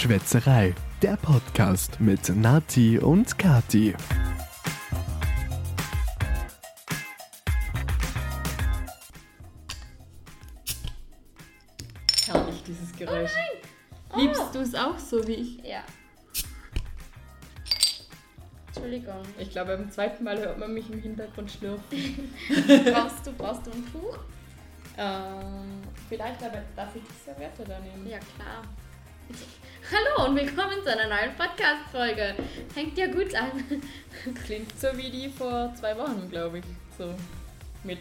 Schwätzerei, der Podcast mit Nati und Kati. Herrlich, dieses Geräusch. Liebst du es auch so wie ich? Ja. Entschuldigung. Ich glaube, beim zweiten Mal hört man mich im Hintergrund schlürfen. brauchst, du, brauchst du ein Tuch? Ähm, vielleicht aber darf ich die Serviette da nehmen. Ja, klar. Hallo und willkommen zu einer neuen Podcast-Folge. Fängt ja gut an. Klingt so wie die vor zwei Wochen, glaube ich. So mit.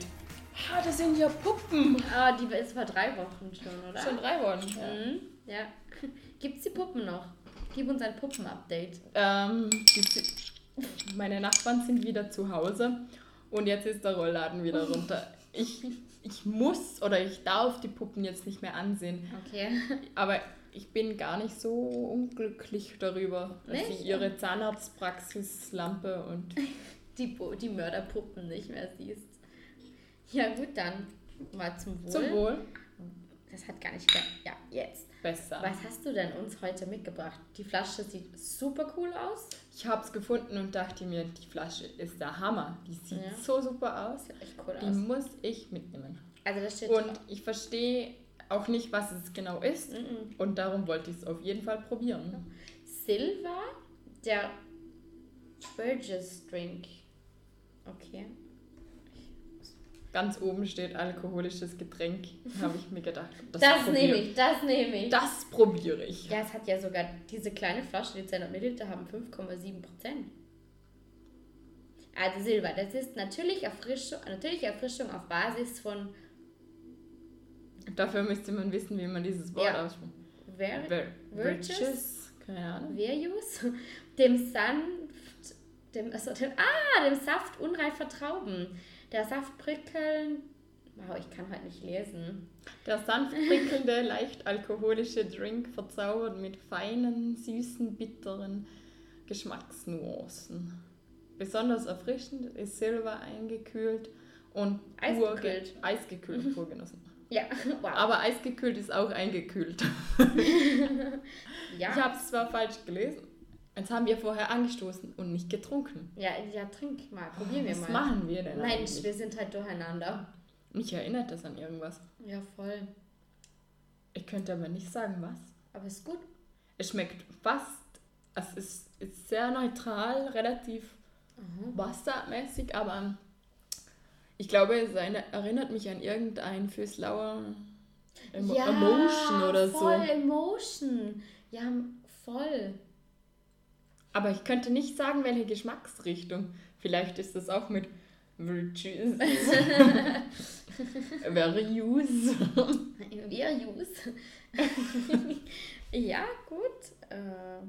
Ah, das sind ja Puppen. Ah, die ist vor drei Wochen schon, oder? Schon drei Wochen. Ja. Mhm. Ja. Gibt's die Puppen noch? Gib uns ein Puppen-Update. Ähm, die, meine Nachbarn sind wieder zu Hause und jetzt ist der Rollladen wieder runter. Ich, ich muss oder ich darf die Puppen jetzt nicht mehr ansehen. Okay. Aber ich bin gar nicht so unglücklich darüber, dass Nicht? sie ihre Zahnarztpraxislampe und Die, die Mörderpuppen nicht mehr siehst. Ja, gut, dann mal zum Wohl. zum Wohl Das hat gar nicht. ge- Ja, jetzt. besser. Was hast du denn uns heute mitgebracht? Die Flasche sieht super cool aus. Ich habe es gefunden und dachte mir, die Flasche ist der Hammer. Die sieht Ja. so super aus. Sieht echt cool Die aus. muss ich mitnehmen. Also da steht Und ich verstehe auch nicht, was es genau ist. Mhm. Und darum wollte ich es auf jeden Fall probieren. Silver, der Burgess Drink. Okay. Ganz oben steht alkoholisches Getränk. Habe ich mir gedacht, das, Das, nehme ich, das nehme ich. Das probiere ich. Ja, es hat ja sogar diese kleine Flasche, die 200 Milliliter haben 5,7 Prozent. Also Silber, das ist natürlich Erfrischung, natürliche Erfrischung auf Basis von Dafür müsste man wissen, wie man dieses Wort Ja. ausspricht. Ver Ver-? Virtus? Keine Ahnung. Verius, dem sanft, dem, also dem, ah, dem Saft unreifer Trauben. Der Saft prickeln, wow, ich kann heute nicht lesen. Der sanft prickelnde, leicht alkoholische Drink verzaubert mit feinen, süßen, bitteren Geschmacksnuancen. Besonders erfrischend ist Silber eingekühlt und pur ge- Eisgekühlt. eisgekühlt pur genossen. Ja, wow. Aber eisgekühlt ist auch eingekühlt. ja. Ich habe es zwar falsch gelesen. Jetzt haben wir vorher angestoßen und nicht getrunken. ja, ja, trink mal, probieren wir Was mal. machen wir denn Mensch, eigentlich? wir sind halt durcheinander. Mich erinnert das an irgendwas. Ja, voll. Ich könnte aber nicht sagen, was. Aber ist gut. Es schmeckt fast, es ist, ist sehr neutral, relativ wassermäßig, aber ich glaube, es erinnert mich an irgendein Füßlauer Emo ja, Emotion oder voll so. Emotion. Ja, voll. Aber ich könnte nicht sagen, welche Geschmacksrichtung. Vielleicht ist das auch mit Virtues. Various. Virus. ja, gut. Äh,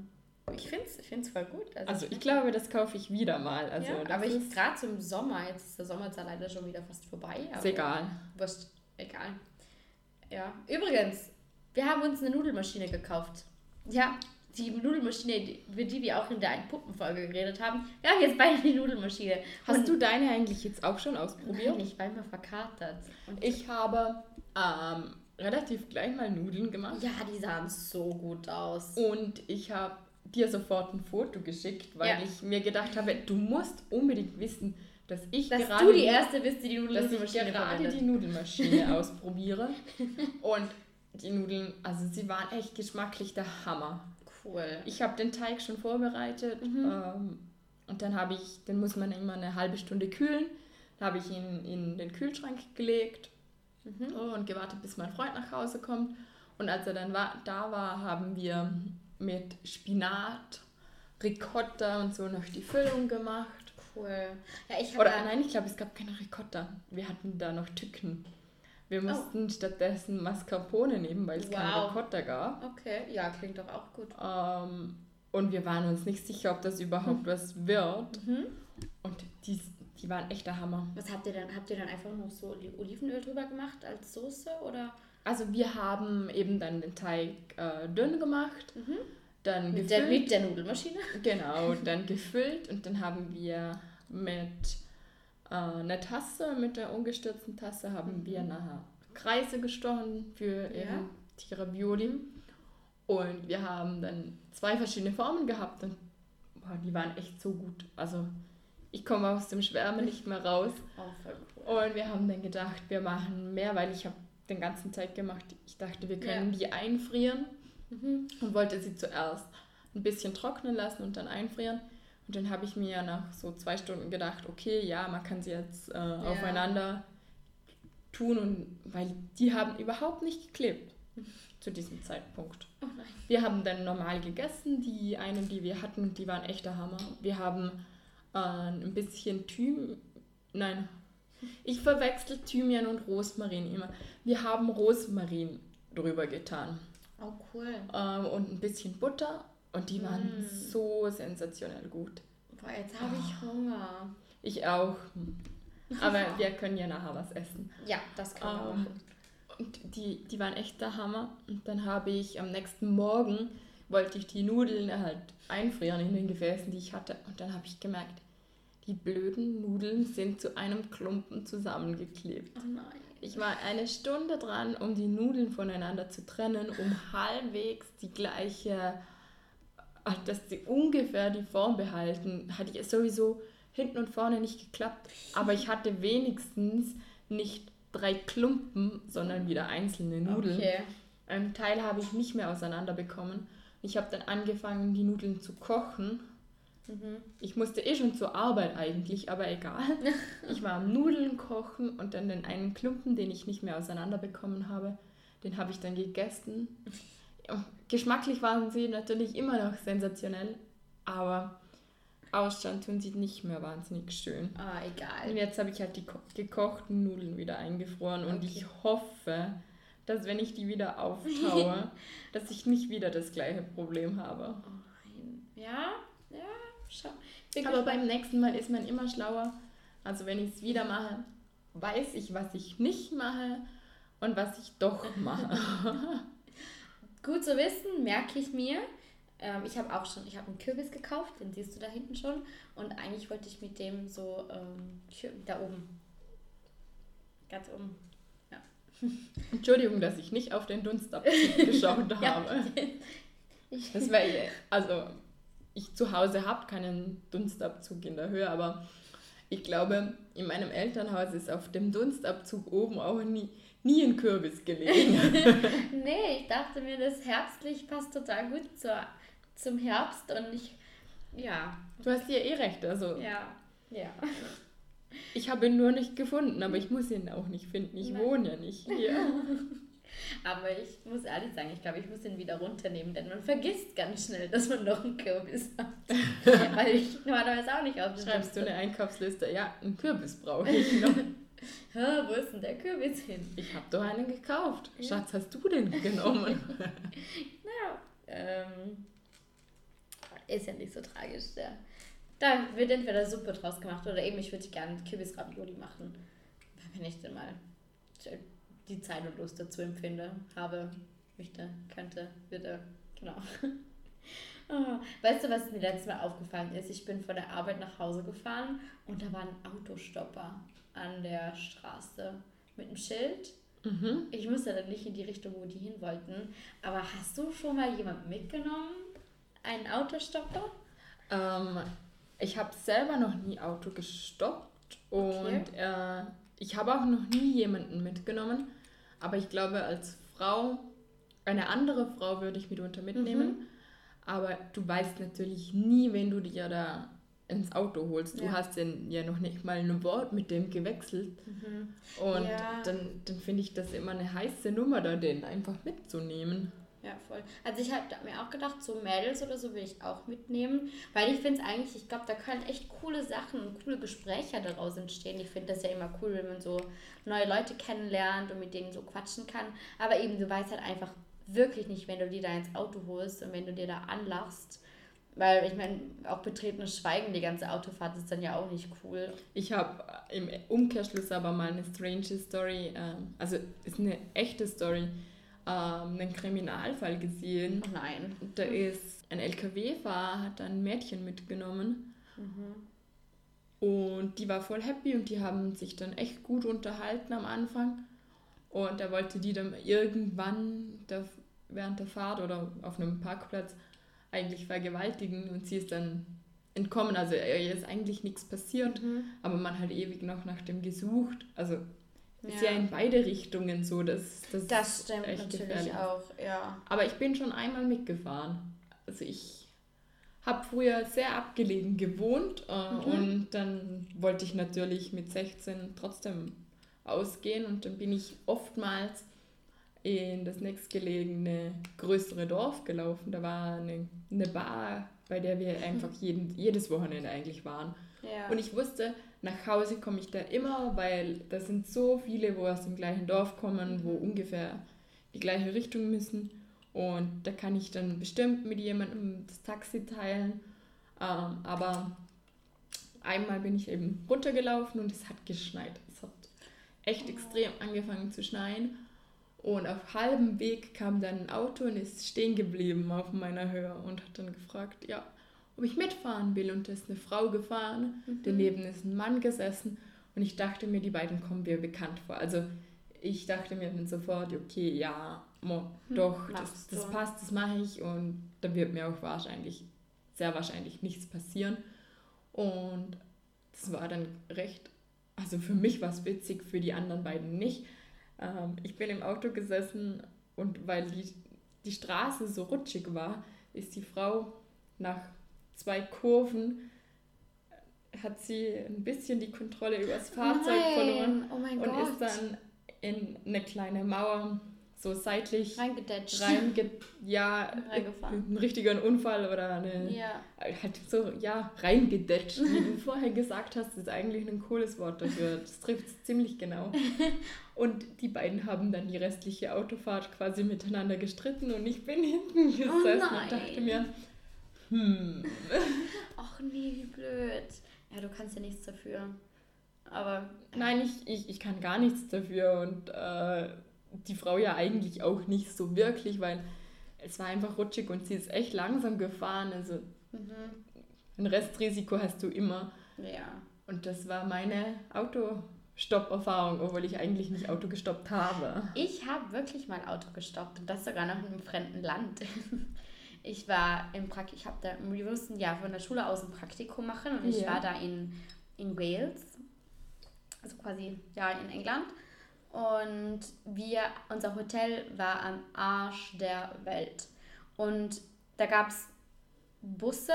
ich finde es ich find's voll gut. Also ich glaube, das kaufe ich wieder mal. Also ja, aber ich gerade zum Sommer, jetzt ist der Sommer zwar leider schon wieder fast vorbei. ist egal. Wurscht, egal. Ja, übrigens, wir haben uns eine Nudelmaschine gekauft. Ja, die Nudelmaschine, über die wir auch in der einen Puppenfolge geredet haben. Wir haben jetzt beide die Nudelmaschine. Hast Und- du deine eigentlich jetzt auch schon ausprobiert? Nein, ich war immer verkatert. Und Ich habe ähm, relativ gleich mal Nudeln gemacht ja, die sahen so gut aus. und ich habe dir sofort ein Foto geschickt, weil Ja. ich mir gedacht habe, du musst unbedingt wissen, dass ich Dass gerade du die Erste bist, die die Nudelmaschine gerade die Nudelmaschine ausprobiere und die Nudeln, also sie waren echt geschmacklich der Hammer. Cool. Ich habe den Teig schon vorbereitet ähm, und dann habe ich, den muss man immer eine halbe Stunde kühlen. Dann habe ich ihn in den Kühlschrank gelegt oh, und gewartet, bis mein Freund nach Hause kommt. Und als er dann war, da war, haben wir mit Spinat, Ricotta und so noch die Füllung gemacht. Cool. Ja, ich Oder nein, ich glaube, es gab keine Ricotta. Wir hatten da noch Tücken. Wir mussten stattdessen Mascarpone nehmen, weil es keine Wow. Ricotta gab. Okay, ja, klingt doch auch gut. Ähm, und wir waren uns nicht sicher, ob das überhaupt was wird. Mhm. Und die, die waren echt der Hammer. Was habt ihr dann? Habt ihr dann einfach noch so Oli- Olivenöl drüber gemacht als Soße oder Also wir haben eben dann den Teig äh, dünn gemacht, dann mit der, gefüllt. mit der Nudelmaschine? Genau, dann gefüllt und dann haben wir mit äh, einer Tasse, mit der ungestürzten Tasse, haben wir nachher Kreise gestochen für Ja. eben die Ravioli. Und wir haben dann zwei verschiedene Formen gehabt und boah, die waren echt so gut. Also ich komme aus dem Schwärmen nicht mehr raus. Oh, cool. Und wir haben dann gedacht, wir machen mehr, weil ich habe den ganzen Zeit gemacht. Ich dachte, wir können Ja. die einfrieren Mhm. und wollte sie zuerst ein bisschen trocknen lassen und dann einfrieren. Und dann habe ich mir nach so zwei Stunden gedacht, okay, ja, man kann sie jetzt äh, aufeinander tun und weil die haben überhaupt nicht geklebt zu diesem Zeitpunkt. Oh. Wir haben dann normal gegessen, die einen, die wir hatten, die waren echter Hammer. Wir haben äh, ein bisschen Thym, nein, ich verwechsel Thymian und Rosmarin immer. Wir haben Rosmarin drüber getan Oh, cool. ähm, und ein bisschen Butter und die waren Mm. so sensationell gut. Boah, jetzt habe ich Hunger. Ich auch. Aber wir können ja nachher was essen. Ja, das können wir Ähm, machen. Und die, die waren echt der Hammer. Und dann habe ich am nächsten Morgen, wollte ich die Nudeln halt einfrieren in den Gefäßen, die ich hatte. Und dann habe ich gemerkt, die blöden Nudeln sind zu einem Klumpen zusammengeklebt. Oh nein. Ich war eine Stunde dran, um die Nudeln voneinander zu trennen, um halbwegs die gleiche, ah, dass sie ungefähr die Form behalten. Hatte ich sowieso hinten und vorne nicht geklappt, aber ich hatte wenigstens nicht drei Klumpen, sondern wieder einzelne Nudeln. Okay. Einen Teil habe ich nicht mehr auseinander bekommen. Ich habe dann angefangen, die Nudeln zu kochen. Mhm. Ich musste eh schon zur Arbeit eigentlich, aber egal. Ich war am Nudeln kochen und dann den einen Klumpen, den ich nicht mehr auseinander bekommen habe, den habe ich dann gegessen. Geschmacklich waren sie natürlich immer noch sensationell, aber ausschauen tun sie nicht mehr wahnsinnig schön. Ah, Und egal. jetzt habe ich halt die ko- gekochten Nudeln wieder eingefroren und Okay. ich hoffe, dass wenn ich die wieder auftaue, dass ich nicht wieder das gleiche Problem habe. Oh nein. Ja, Aber beim nächsten Mal ist man immer schlauer. Also wenn ich es wieder mache, weiß ich, was ich nicht mache und was ich doch mache. Gut zu wissen, merke ich mir. Ähm, ich habe auch schon, ich habe einen Kürbis gekauft, den siehst du da hinten schon. Und eigentlich wollte ich mit dem so, ähm, da oben. Ganz oben. Entschuldigung, dass ich nicht auf den Dunstabzug geschaut habe. Ich, Das wäre, also ich zu Hause habe keinen Dunstabzug in der Höhe, aber ich glaube, in meinem Elternhaus ist auf dem Dunstabzug oben auch nie, nie ein Kürbis gelegen. nee, ich dachte mir, das herbstlich passt total gut zur, zum Herbst und ich, ja, Du hast hier eh recht, also ja, ja. ich habe ihn nur nicht gefunden, aber ich muss ihn auch nicht finden. Ich Nein. wohne ja nicht hier. Aber ich muss ehrlich sagen, ich glaube, ich muss den wieder runternehmen, denn man vergisst ganz schnell, dass man noch einen Kürbis hat. Weil ich normalerweise auch nicht auf den Schreibst du eine Einkaufsliste? Ja, einen Kürbis brauche ich noch. Hä, wo ist denn der Kürbis hin? Ich habe doch einen gekauft. Ja. Schatz, hast du den genommen? Ja, ähm, ist ja nicht so tragisch. Ja. Da wird entweder Suppe draus gemacht oder eben ich würde gerne Kürbis-Ravioli machen. Wenn ich denn mal die Zeit und Lust dazu empfinde, habe, möchte, könnte, würde, genau. Ah, Weißt du, was mir letztes Mal aufgefallen ist? Ich bin von der Arbeit nach Hause gefahren und da war ein Autostopper an der Straße mit einem Schild. mhm. Ich musste dann nicht in die Richtung, wo die hin wollten. Aber hast du schon mal jemanden mitgenommen? Einen Autostopper? ähm, ich habe selber noch nie Auto gestoppt und äh, ich habe auch noch nie jemanden mitgenommen. Aber ich glaube, als Frau, eine andere Frau würde ich mitunter mitnehmen. Aber du weißt natürlich nie, wenn du dir da ins Auto holst. Du Ja. hast denn ja noch nicht mal ein Wort mit dem gewechselt. Und Ja. dann, dann finde ich das immer eine heiße Nummer, da den einfach mitzunehmen. Ja, voll. Also ich habe mir auch gedacht, so Mädels oder so will ich auch mitnehmen, weil ich finde es eigentlich, ich glaube, da können echt coole Sachen und coole Gespräche daraus entstehen. Ich finde das ja immer cool, wenn man so neue Leute kennenlernt und mit denen so quatschen kann. Aber eben, du weißt halt einfach wirklich nicht, wenn du dir da ins Auto holst und wenn du dir da anlachst. Weil ich meine, auch betretenes Schweigen, die ganze Autofahrt ist dann ja auch nicht cool. Ich habe im Umkehrschluss aber mal eine strange Story, ähm, also ist eine echte Story, einen Kriminalfall gesehen. Oh nein. Da ist ein LKW-Fahrer, hat ein Mädchen mitgenommen und die war voll happy und die haben sich dann echt gut unterhalten am Anfang. Und er wollte die dann irgendwann da während der Fahrt oder auf einem Parkplatz eigentlich vergewaltigen und sie ist dann entkommen. Also ihr ist eigentlich nichts passiert, Mhm. aber man hat ewig noch nach dem gesucht. Also ist Ja. ja in beide Richtungen so. Das, das, Das stimmt echt natürlich gefährlich. auch, ja. Aber ich bin schon einmal mitgefahren. Also ich habe früher sehr abgelegen gewohnt äh, Mhm. und dann wollte ich natürlich mit 16 trotzdem ausgehen und dann bin ich oftmals in das nächstgelegene größere Dorf gelaufen. Da war eine, eine Bar, bei der wir einfach jeden, jedes Wochenende eigentlich waren. ja. Und ich wusste, nach Hause komme ich da immer, weil da sind so viele, wo aus dem gleichen Dorf kommen, wo ungefähr die gleiche Richtung müssen. Und da kann ich dann bestimmt mit jemandem das Taxi teilen. Ähm, aber einmal bin ich eben runtergelaufen und es hat geschneit. Es hat echt extrem angefangen zu schneien. Und auf halbem Weg kam dann ein Auto und ist stehen geblieben auf meiner Höhe und hat dann gefragt, ja, ob ich mitfahren will. Und da ist eine Frau gefahren, daneben ist ein Mann gesessen und ich dachte mir, die beiden kommen mir bekannt vor. Also ich dachte mir dann sofort, okay, ja, mo, doch, das, machst das du. passt, das mache ich und da wird mir auch wahrscheinlich, sehr wahrscheinlich nichts passieren. Und das war dann recht, also für mich war es witzig, für die anderen beiden nicht. Ähm, ich bin im Auto gesessen und weil die, die Straße so rutschig war, ist die Frau nach zwei Kurven, hat sie ein bisschen die Kontrolle über das Fahrzeug Nein. verloren Oh und Gott. ist dann in eine kleine Mauer so seitlich reingedetscht. reinge ja, Reingefahren. einen richtigen Unfall oder eine Ja. halt so, ja, reingedetscht, wie du vorher gesagt hast, ist eigentlich ein cooles Wort dafür. Das trifft es ziemlich genau. Und die beiden haben dann die restliche Autofahrt quasi miteinander gestritten und ich bin hinten gesessen Oh und dachte mir, hm, Ach nee, wie blöd. Ja, du kannst ja nichts dafür. Aber nein, ich, ich, ich kann gar nichts dafür und äh, die Frau ja eigentlich auch nicht so wirklich, weil es war einfach rutschig und sie ist echt langsam gefahren, also mhm. ein Restrisiko hast du immer. ja. Und das war meine Autostopp-Erfahrung, obwohl ich eigentlich nicht Auto gestoppt habe. Ich habe wirklich mal Auto gestoppt und das sogar noch in einem fremden Land. Ich war im Praktikum, ich habe da, wir mussten ja von der Schule aus ein Praktikum machen und ich Ja. war da in, in Wales, also quasi ja in England. Und wir, unser Hotel war am Arsch der Welt. Und da gab es Busse,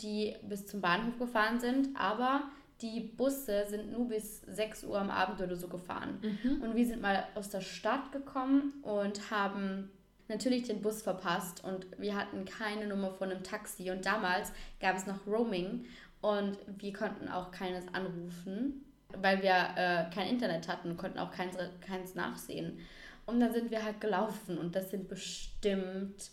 die bis zum Bahnhof gefahren sind, aber die Busse sind nur bis 6 Uhr am Abend oder so gefahren. Und wir sind mal aus der Stadt gekommen und haben natürlich den Bus verpasst und wir hatten keine Nummer von einem Taxi. Und damals gab es noch Roaming und wir konnten auch keines anrufen, weil wir äh, kein Internet hatten konnten auch keins, keins nachsehen. Und dann sind wir halt gelaufen und das sind bestimmt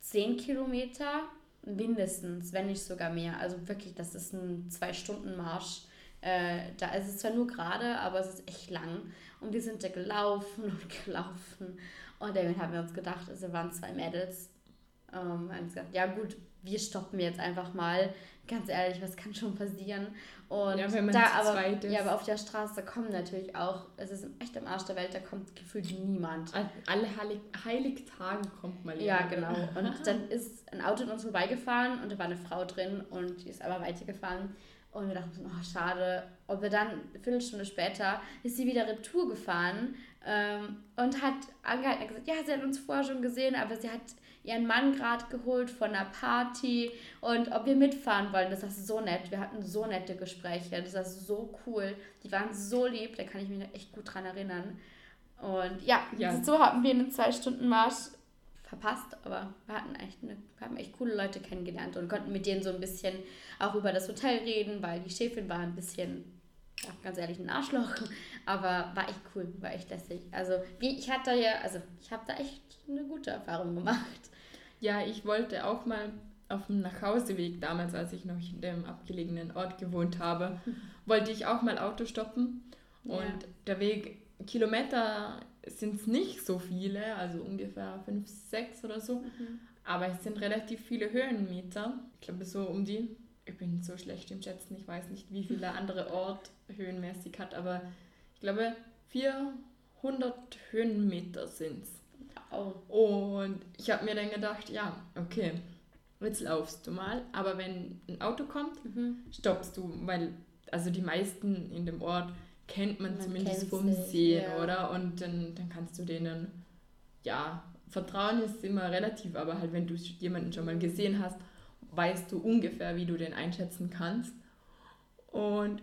10 Kilometer mindestens, wenn nicht sogar mehr. Also wirklich, das ist ein Zwei-Stunden-Marsch. Äh, da ist es zwar nur gerade, aber es ist echt lang. Und wir sind da gelaufen und gelaufen. Und dann haben wir uns gedacht, also wir waren zwei Mädels. Ähm, haben gedacht, ja gut, wir stoppen jetzt einfach mal. Ganz ehrlich, was kann schon passieren? Und Ja, wenn man da aber, ja, aber auf der Straße kommen natürlich auch, es ist echt im Arsch der Welt, da kommt gefühlt niemand. An Alle Heilig Heiligtagen kommt mal Ja, genau. Und dann ist ein Auto an uns vorbeigefahren und da war eine Frau drin und die ist aber weitergefahren. Und wir dachten, oh, schade. Und wir dann, eine Viertelstunde später, ist sie wieder Retour gefahren ähm, und hat angehalten und gesagt, ja, sie hat uns vorher schon gesehen, aber sie hat ihren Mann gerade geholt von einer Party und ob wir mitfahren wollen. Das war so nett. Wir hatten so nette Gespräche. Das war so cool. Die waren so lieb, da kann ich mich echt gut dran erinnern. Und ja, Ja. so hatten wir einen Zwei-Stunden-Marsch verpasst, aber wir hatten echt eine, wir haben echt coole Leute kennengelernt und konnten mit denen so ein bisschen auch über das Hotel reden, weil die Chefin war ein bisschen, ja, ganz ehrlich, ein Arschloch, aber war echt cool, war echt lässig. Also wie, ich hatte ja, also ich habe da echt eine gute Erfahrung gemacht. Ja, ich wollte auch mal auf dem Nachhauseweg, damals als ich noch in dem abgelegenen Ort gewohnt habe, wollte ich auch mal Auto stoppen. Und Ja. der Weg, Kilometer sind es nicht so viele, also ungefähr 5, 6 oder so. Aber es sind relativ viele Höhenmeter. Ich glaube so um die, ich bin so schlecht im Schätzen, ich weiß nicht, wie viel der andere Ort höhenmäßig hat, aber ich glaube 400 Höhenmeter sind es. Oh. Und ich habe mir dann gedacht, ja, okay, jetzt laufst du mal, aber wenn ein Auto kommt, Mhm. stoppst du, weil also die meisten in dem Ort kennt man, Man zumindest vom Sehen, ja. oder? Und dann, dann kannst du denen, ja, Vertrauen ist immer relativ, aber halt wenn du jemanden schon mal gesehen hast, weißt du ungefähr, wie du den einschätzen kannst. Und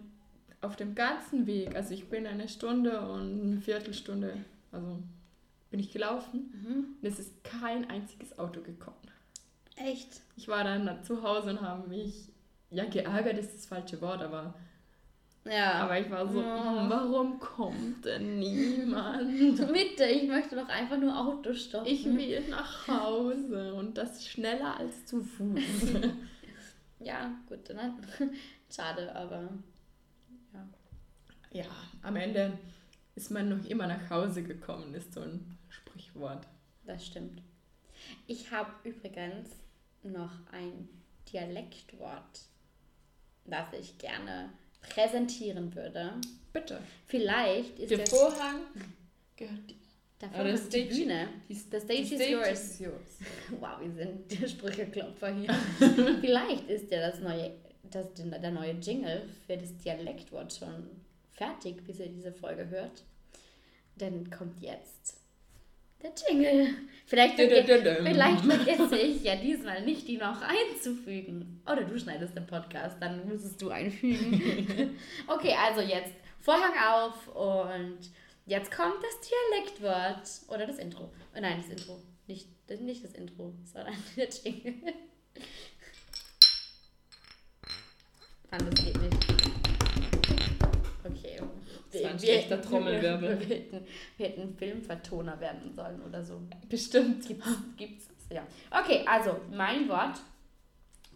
auf dem ganzen Weg, also ich bin eine Stunde und eine Viertelstunde, also bin ich gelaufen Mhm. und es ist kein einziges Auto gekommen. Echt? Ich war dann zu Hause und habe mich, ja, geärgert ist das falsche Wort, aber, Ja. aber ich war so. "Hm, warum kommt denn niemand? Bitte, ich möchte doch einfach nur Auto stoppen. Ich will nach Hause und das schneller als zu Fuß. Ja, gut, dann. Schade, aber. Ja. ja, am Ende ist man noch immer nach Hause gekommen, ist so ein Sprichwort. Das stimmt. Ich habe übrigens noch ein Dialektwort, das ich gerne präsentieren würde. Bitte. Vielleicht ist Der der Vorhang gehört dir. davor Oder ist die Stage- Bühne. Die The stage, the is yours. is yours. Wow, wir sind der Sprücheklopfer hier. Vielleicht ist ja das neue, das, der neue Jingle für das Dialektwort schon fertig, bis ihr diese Folge hört. Dann kommt jetzt der Jingle. Vielleicht, verge vielleicht vergesse ich ja diesmal nicht, die noch einzufügen. Oder du schneidest den Podcast, dann musst du einfügen. okay, also jetzt Vorhang auf und jetzt kommt das Dialektwort. Oder das Intro. Oh nein, das Intro. Nicht, das, nicht das Intro, sondern der Jingle. Nein, das geht nicht. Das war ein Wir- schlechter wir- Trommelwirbel. Wir, hätten, wir hätten Filmvertoner werden sollen oder so. Bestimmt. Gibt's, gibt's das? Ja. Okay, also mein Wort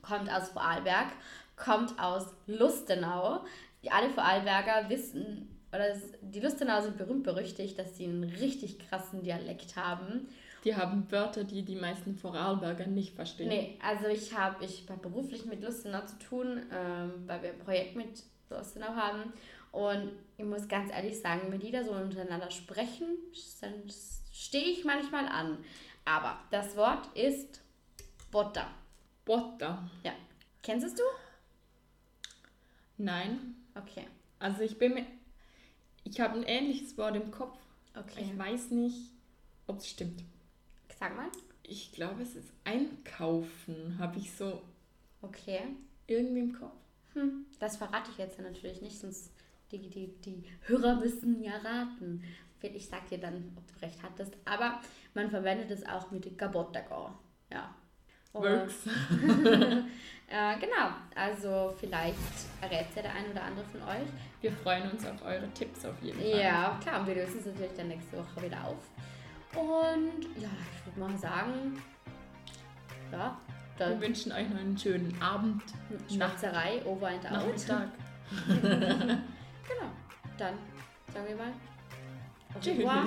kommt aus Vorarlberg, kommt aus Lustenau. Die alle Vorarlberger wissen, oder es, die Lustenau sind berühmt berüchtigt, dass sie einen richtig krassen Dialekt haben. Die haben Wörter, die die meisten Vorarlberger nicht verstehen. Nee, also ich habe ich hab beruflich mit Lustenau zu tun, ähm, weil wir ein Projekt mit Lustenau haben. Und ich muss ganz ehrlich sagen, wenn die da so untereinander sprechen, dann stehe ich manchmal an. Aber das Wort ist Butter. Butter. Ja. Kennst es du? Nein. Okay. Also ich bin mir. Ich habe ein ähnliches Wort im Kopf. Okay. Ich weiß nicht, ob es stimmt. Sag mal. Ich glaube, es ist einkaufen. Habe ich so Okay. irgendwie im Kopf. Hm, das verrate ich jetzt ja natürlich nicht, sonst die, die, die Hörer müssen ja raten. Ich sag dir dann, ob du recht hattest. Aber man verwendet es auch mit Gabottago. Ja. Works. Äh, genau. Also vielleicht errät ja der ein oder andere von euch. Wir freuen uns auf eure Tipps auf jeden Fall. Ja, klar. Und wir lösen es natürlich dann nächste Woche wieder auf. Und ja, ich würde mal sagen, ja, Wir wünschen euch noch einen schönen Abend, Schwarzerei, over and out. Nachmittag. Genau. Dann sagen wir mal. Au Tschüss. revoir.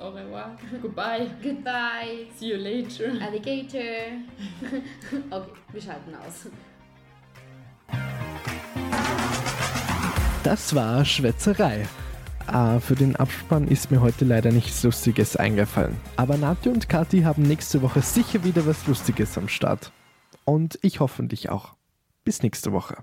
Au revoir. Goodbye. Goodbye. See you later. Alligator. okay, wir schalten aus. Das war Schwätzerei. Ah, für den Abspann ist mir heute leider nichts Lustiges eingefallen. Aber Nati und Kathi haben nächste Woche sicher wieder was Lustiges am Start. Und ich hoffentlich auch. Bis nächste Woche.